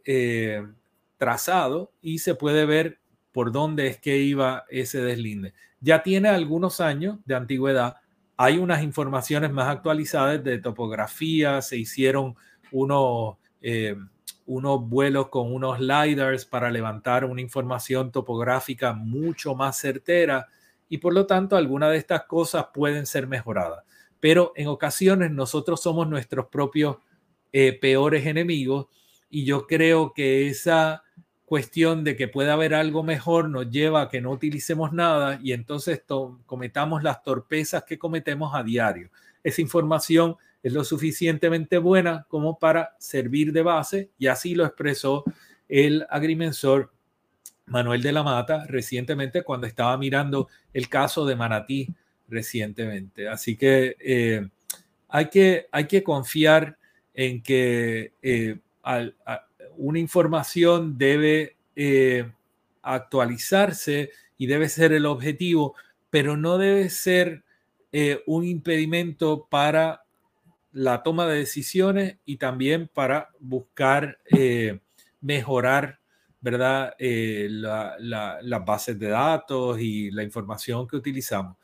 trazado y se puede ver por dónde es que iba ese deslinde. Ya tiene algunos años de antigüedad. Hay unas informaciones más actualizadas de topografía, se hicieron unos unos vuelos con unos LiDARs para levantar una información topográfica mucho más certera y por lo tanto algunas de estas cosas pueden ser mejoradas. Pero en ocasiones nosotros somos nuestros propios eh, peores enemigos y yo creo que esa cuestión de que puede haber algo mejor nos lleva a que no utilicemos nada y entonces cometamos las torpezas que cometemos a diario. Esa información es lo suficientemente buena como para servir de base y así lo expresó el agrimensor Manuel de la Mata recientemente cuando estaba mirando el caso de Manatí recientemente. Así que, eh, hay, que hay que confiar en que eh, una información debe eh, actualizarse y debe ser el objetivo, pero no debe ser un impedimento para la toma de decisiones y también para buscar eh, mejorar ¿verdad? Eh, las bases de datos y la información que utilizamos.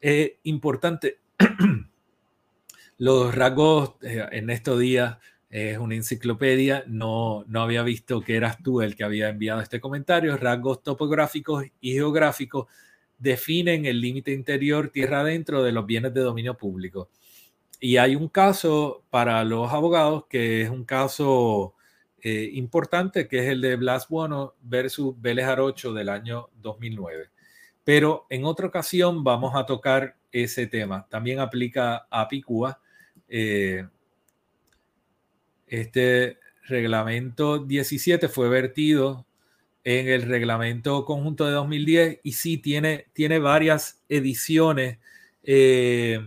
Es importante, [CLEARS THROAT] los rasgos eh, en estos días es una enciclopedia, no, no había visto que eras tú el que había enviado este comentario, rasgos topográficos y geográficos definen el límite interior tierra adentro de los bienes de dominio público. Y hay un caso para los abogados que es un caso eh, importante, que es el de Blas Bueno versus Vélez Arocho del año 2009. Pero en otra ocasión vamos a tocar ese tema. También aplica a Picúa. Eh, este reglamento 17 fue vertido en el reglamento conjunto de 2010 y sí tiene, tiene varias ediciones. Eh,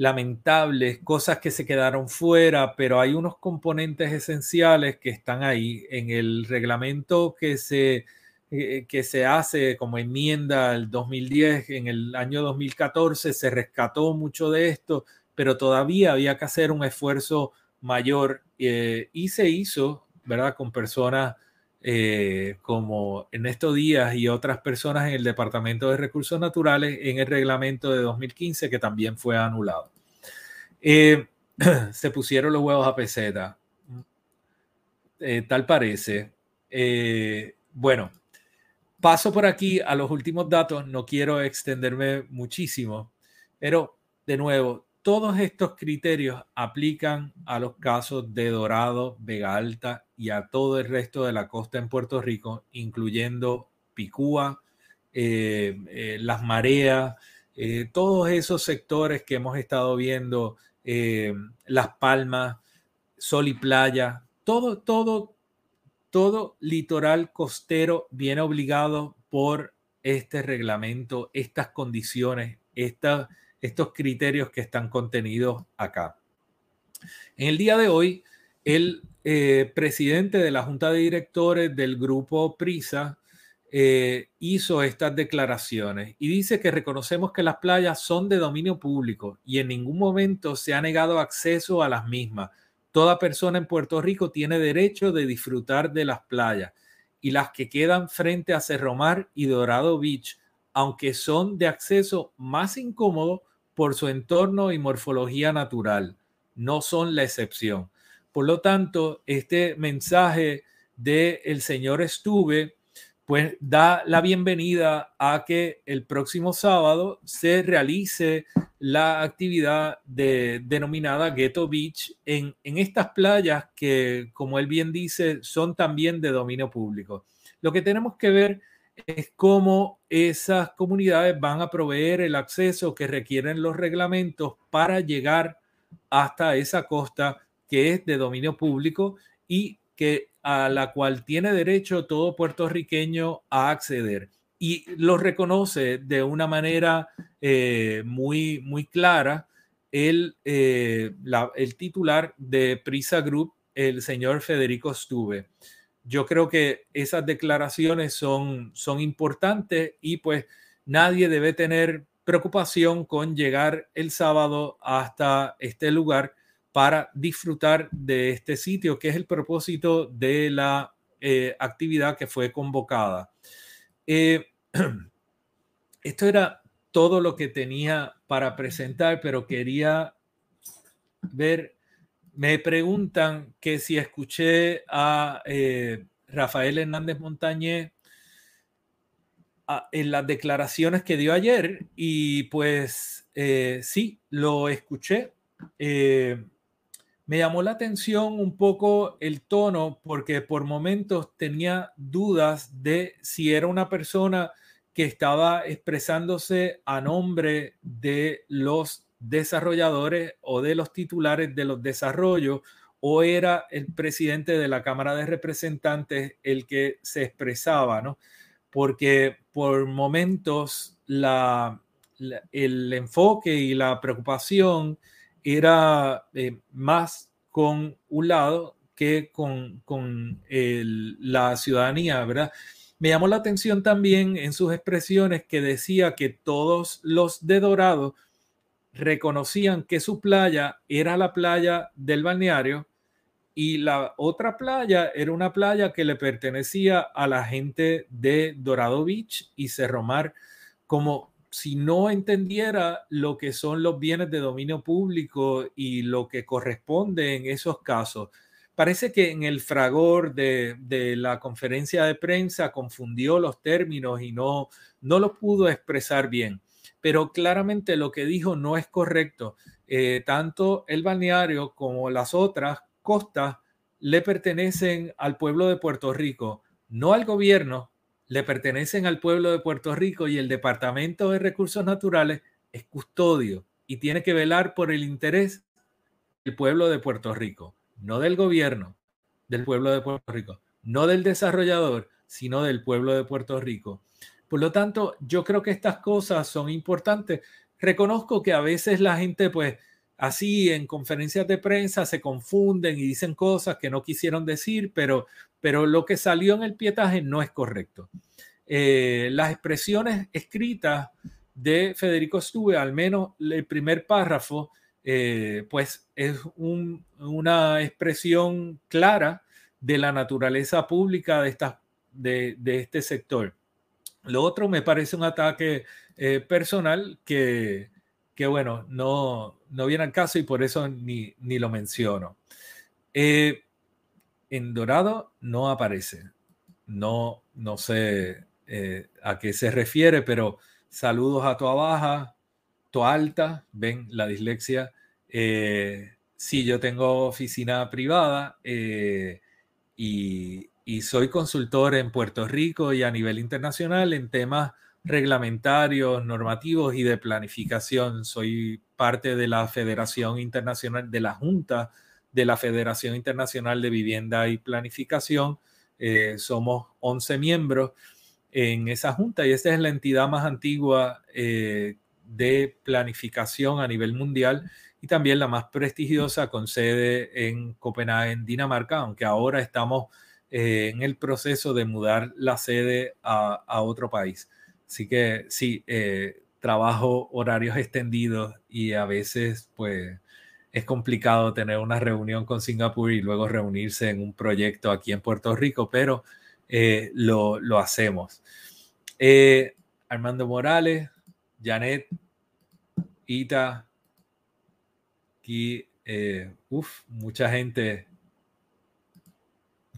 lamentables, cosas que se quedaron fuera, pero hay unos componentes esenciales que están ahí en el reglamento que se, eh, que se hace como enmienda al 2010, en el año 2014 se rescató mucho de esto, pero todavía había que hacer un esfuerzo mayor eh, y se hizo, ¿verdad? Con personas eh, como en estos días y otras personas en el Departamento de Recursos Naturales en el reglamento de 2015 que también fue anulado. Eh, [CLEARS THROAT] se pusieron los huevos a peseta. Eh, tal parece. bueno, paso por aquí a los últimos datos. No quiero extenderme muchísimo, pero de nuevo, todos estos criterios aplican a los casos de Dorado, Vega Alta y a todo el resto de la costa en Puerto Rico, incluyendo Picúa, eh, eh, las mareas, eh, todos esos sectores que hemos estado viendo, Las Palmas, sol y playa, todo, todo, todo litoral costero viene obligado por este reglamento, estas condiciones, estos criterios que están contenidos acá. En el día de hoy, el eh, presidente de la Junta de Directores del grupo PRISA eh, hizo estas declaraciones y dice que reconocemos que las playas son de dominio público y en ningún momento se ha negado acceso a las mismas. Toda persona en Puerto Rico tiene derecho de disfrutar de las playas y las que quedan frente a Cerro Mar y Dorado Beach, aunque son de acceso más incómodo por su entorno y morfología natural, no son la excepción. Por lo tanto, este mensaje del el señor Estuve pues da la bienvenida a que el próximo sábado se realice la actividad denominada Ghetto Beach en, en estas playas que, como él bien dice, son también de dominio público. Lo que tenemos que ver es cómo esas comunidades van a proveer el acceso que requieren los reglamentos para llegar hasta esa costa que es de dominio público y que a la cual tiene derecho todo puertorriqueño a acceder y lo reconoce de una manera eh, muy, muy clara el, eh, el titular de Prisa Group, el señor Federico Stuve. Yo creo que esas declaraciones son, son importantes y pues nadie debe tener preocupación con llegar el sábado hasta este lugar para disfrutar de este sitio, que es el propósito de la eh, actividad que fue convocada. Eh, [CLEARS THROAT] esto era todo lo que tenía para presentar, pero quería ver, me preguntan que si escuché a eh, Rafael Hernández Montañé en las declaraciones que dio ayer y pues sí, lo escuché. Me llamó la atención un poco el tono porque por momentos tenía dudas de si era una persona que estaba expresándose a nombre de los desarrolladores o de los titulares de los desarrollos o era el presidente de la Cámara de Representantes el que se expresaba, ¿no? Porque por momentos la, el enfoque y la preocupación era eh, más con un lado que con, la ciudadanía, ¿verdad? Me llamó la atención también en sus expresiones que decía que todos los de Dorado reconocían que su playa era la playa del balneario y la otra playa era una playa que le pertenecía a la gente de Dorado Beach y Cerro Mar, como si no entendiera lo que son los bienes de dominio público y lo que corresponde en esos casos. Parece que en el fragor de, la conferencia de prensa confundió los términos y no, no los pudo expresar bien. Pero claramente lo que dijo no es correcto. Eh, tanto el balneario como las otras costas le pertenecen al pueblo de Puerto Rico, no al gobierno, le pertenecen al pueblo de Puerto Rico y el Departamento de Recursos Naturales es custodio y tiene que velar por el interés del pueblo de Puerto Rico, no del gobierno del pueblo de Puerto Rico, no del desarrollador, sino del pueblo de Puerto Rico. Por lo tanto, yo creo que estas cosas son importantes. Reconozco que a veces la gente, pues, así en conferencias de prensa se confunden y dicen cosas que no quisieron decir, pero, pero lo que salió en el pietaje no es correcto. Eh, las expresiones escritas de Federico Stube, al menos el primer párrafo, eh, pues es una expresión clara de la naturaleza pública de, esta, de, este sector. Lo otro me parece un ataque eh, personal que, que bueno, no, no viene al caso y por eso ni, ni lo menciono. Eh, en Dorado no aparece. No, no sé eh, a qué se refiere, pero saludos a tu Baja, tu Alta, ven la dislexia. Eh, sí, yo tengo oficina privada y, y soy consultor en Puerto Rico y a nivel internacional en temas reglamentarios, normativos y de planificación. Soy parte de la Federación Internacional de la Junta de la Federación Internacional de Vivienda y Planificación. Eh, somos 11 miembros en esa junta y esta es la entidad más antigua eh, de planificación a nivel mundial y también la más prestigiosa con sede en Copenhague, en Dinamarca, aunque ahora estamos eh, en el proceso de mudar la sede a, otro país. Así que sí, eh, trabajo horarios extendidos y a veces pues es complicado tener una reunión con Singapur y luego reunirse en un proyecto aquí en Puerto Rico, pero eh, lo, lo, hacemos. Armando Morales, Janet, Ita, aquí, eh, uff, mucha gente,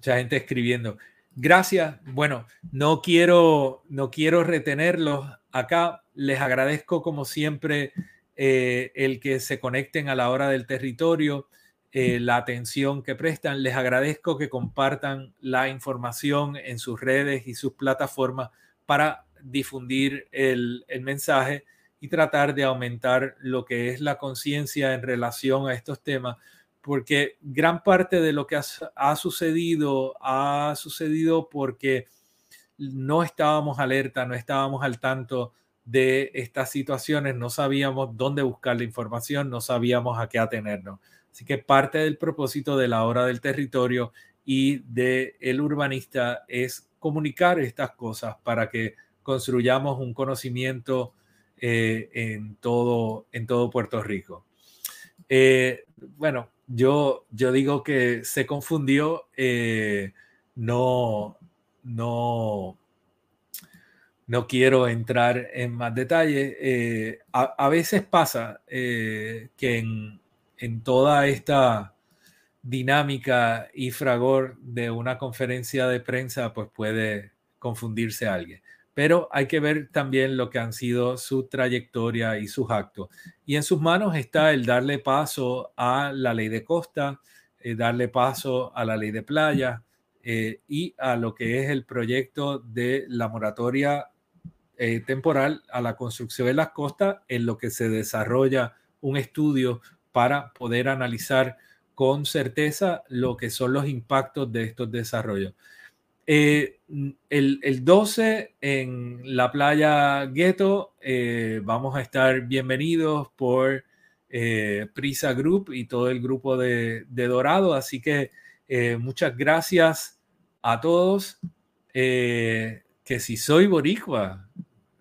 mucha gente escribiendo. Gracias. Bueno, no quiero, no quiero retenerlos acá. Les agradezco como siempre eh, el que se conecten a la hora del territorio, eh, la atención que prestan. Les agradezco que compartan la información en sus redes y sus plataformas para difundir el, el mensaje y tratar de aumentar lo que es la conciencia en relación a estos temas, porque gran parte de lo que ha, sucedido ha sucedido porque no estábamos alerta, no estábamos al tanto de estas situaciones, no sabíamos dónde buscar la información, no sabíamos a qué atenernos. Así que parte del propósito de la hora del territorio y de el urbanista es comunicar estas cosas para que construyamos un conocimiento eh, en, todo, en todo Puerto Rico. Eh, bueno, yo, yo digo que se confundió, eh, no, no, no quiero entrar en más detalle. A, veces pasa que en, en, toda esta dinámica y fragor de una conferencia de prensa, pues puede confundirse alguien pero hay que ver también lo que han sido su trayectoria y sus actos. Y en sus manos está el darle paso a la ley de costa, eh, darle paso a la ley de playa eh, y a lo que es el proyecto de la moratoria eh, temporal a la construcción de las costas, en lo que se desarrolla un estudio para poder analizar con certeza lo que son los impactos de estos desarrollos. Eh, el, 12 en la playa Ghetto eh, vamos a estar bienvenidos por eh, Prisa Group y todo el grupo de, Dorado. Así que muchas gracias a todos. que si soy boricua,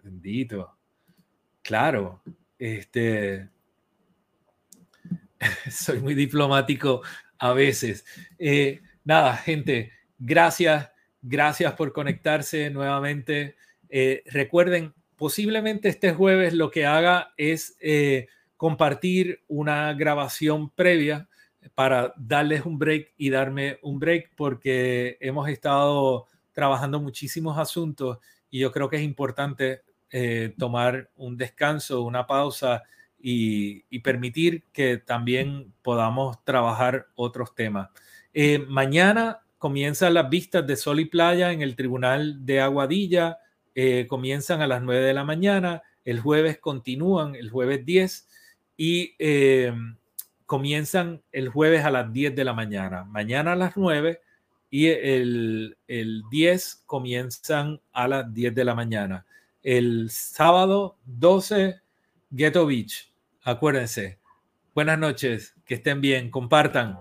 bendito. Claro, este, [LAUGHS] soy muy diplomático a veces. nada, gente, gracias Gracias por conectarse nuevamente. Eh, recuerden, posiblemente este jueves lo que haga es eh, compartir una grabación previa para darles un break y darme un break porque hemos estado trabajando muchísimos asuntos y yo creo que es importante eh, tomar un descanso, una pausa y, y, permitir que también podamos trabajar otros temas. mañana comienzan las vistas de sol y playa en el Tribunal de Aguadilla, eh, comienzan a las 9 de la mañana, el jueves continúan, el jueves 10, y eh, comienzan el jueves a las 10 de la mañana, mañana a las 9 y el, el 10 comienzan a las 10 de la mañana. El sábado 12, Ghetto Beach. Acuérdense. Buenas noches, que estén bien, compartan.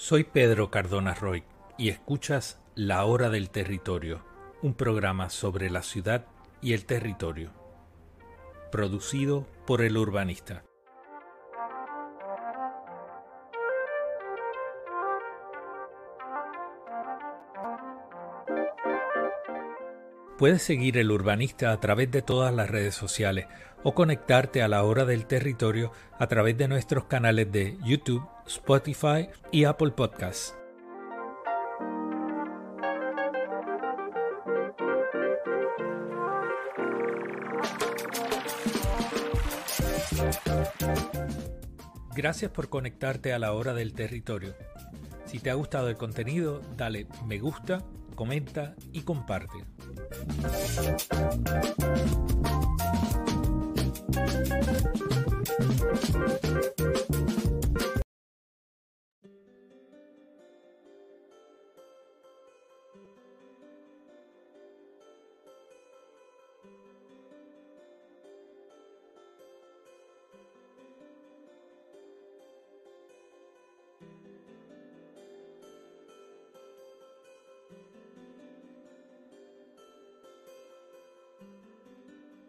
Soy Pedro Cardona Roy y escuchas La Hora del Territorio, un programa sobre la ciudad y el territorio, producido por el urbanista. Puedes seguir el urbanista a través de todas las redes sociales o conectarte a la hora del territorio a través de nuestros canales de YouTube, Spotify y Apple Podcasts. Gracias por conectarte a la hora del territorio. Si te ha gustado el contenido, dale me gusta, comenta y comparte. Thank you.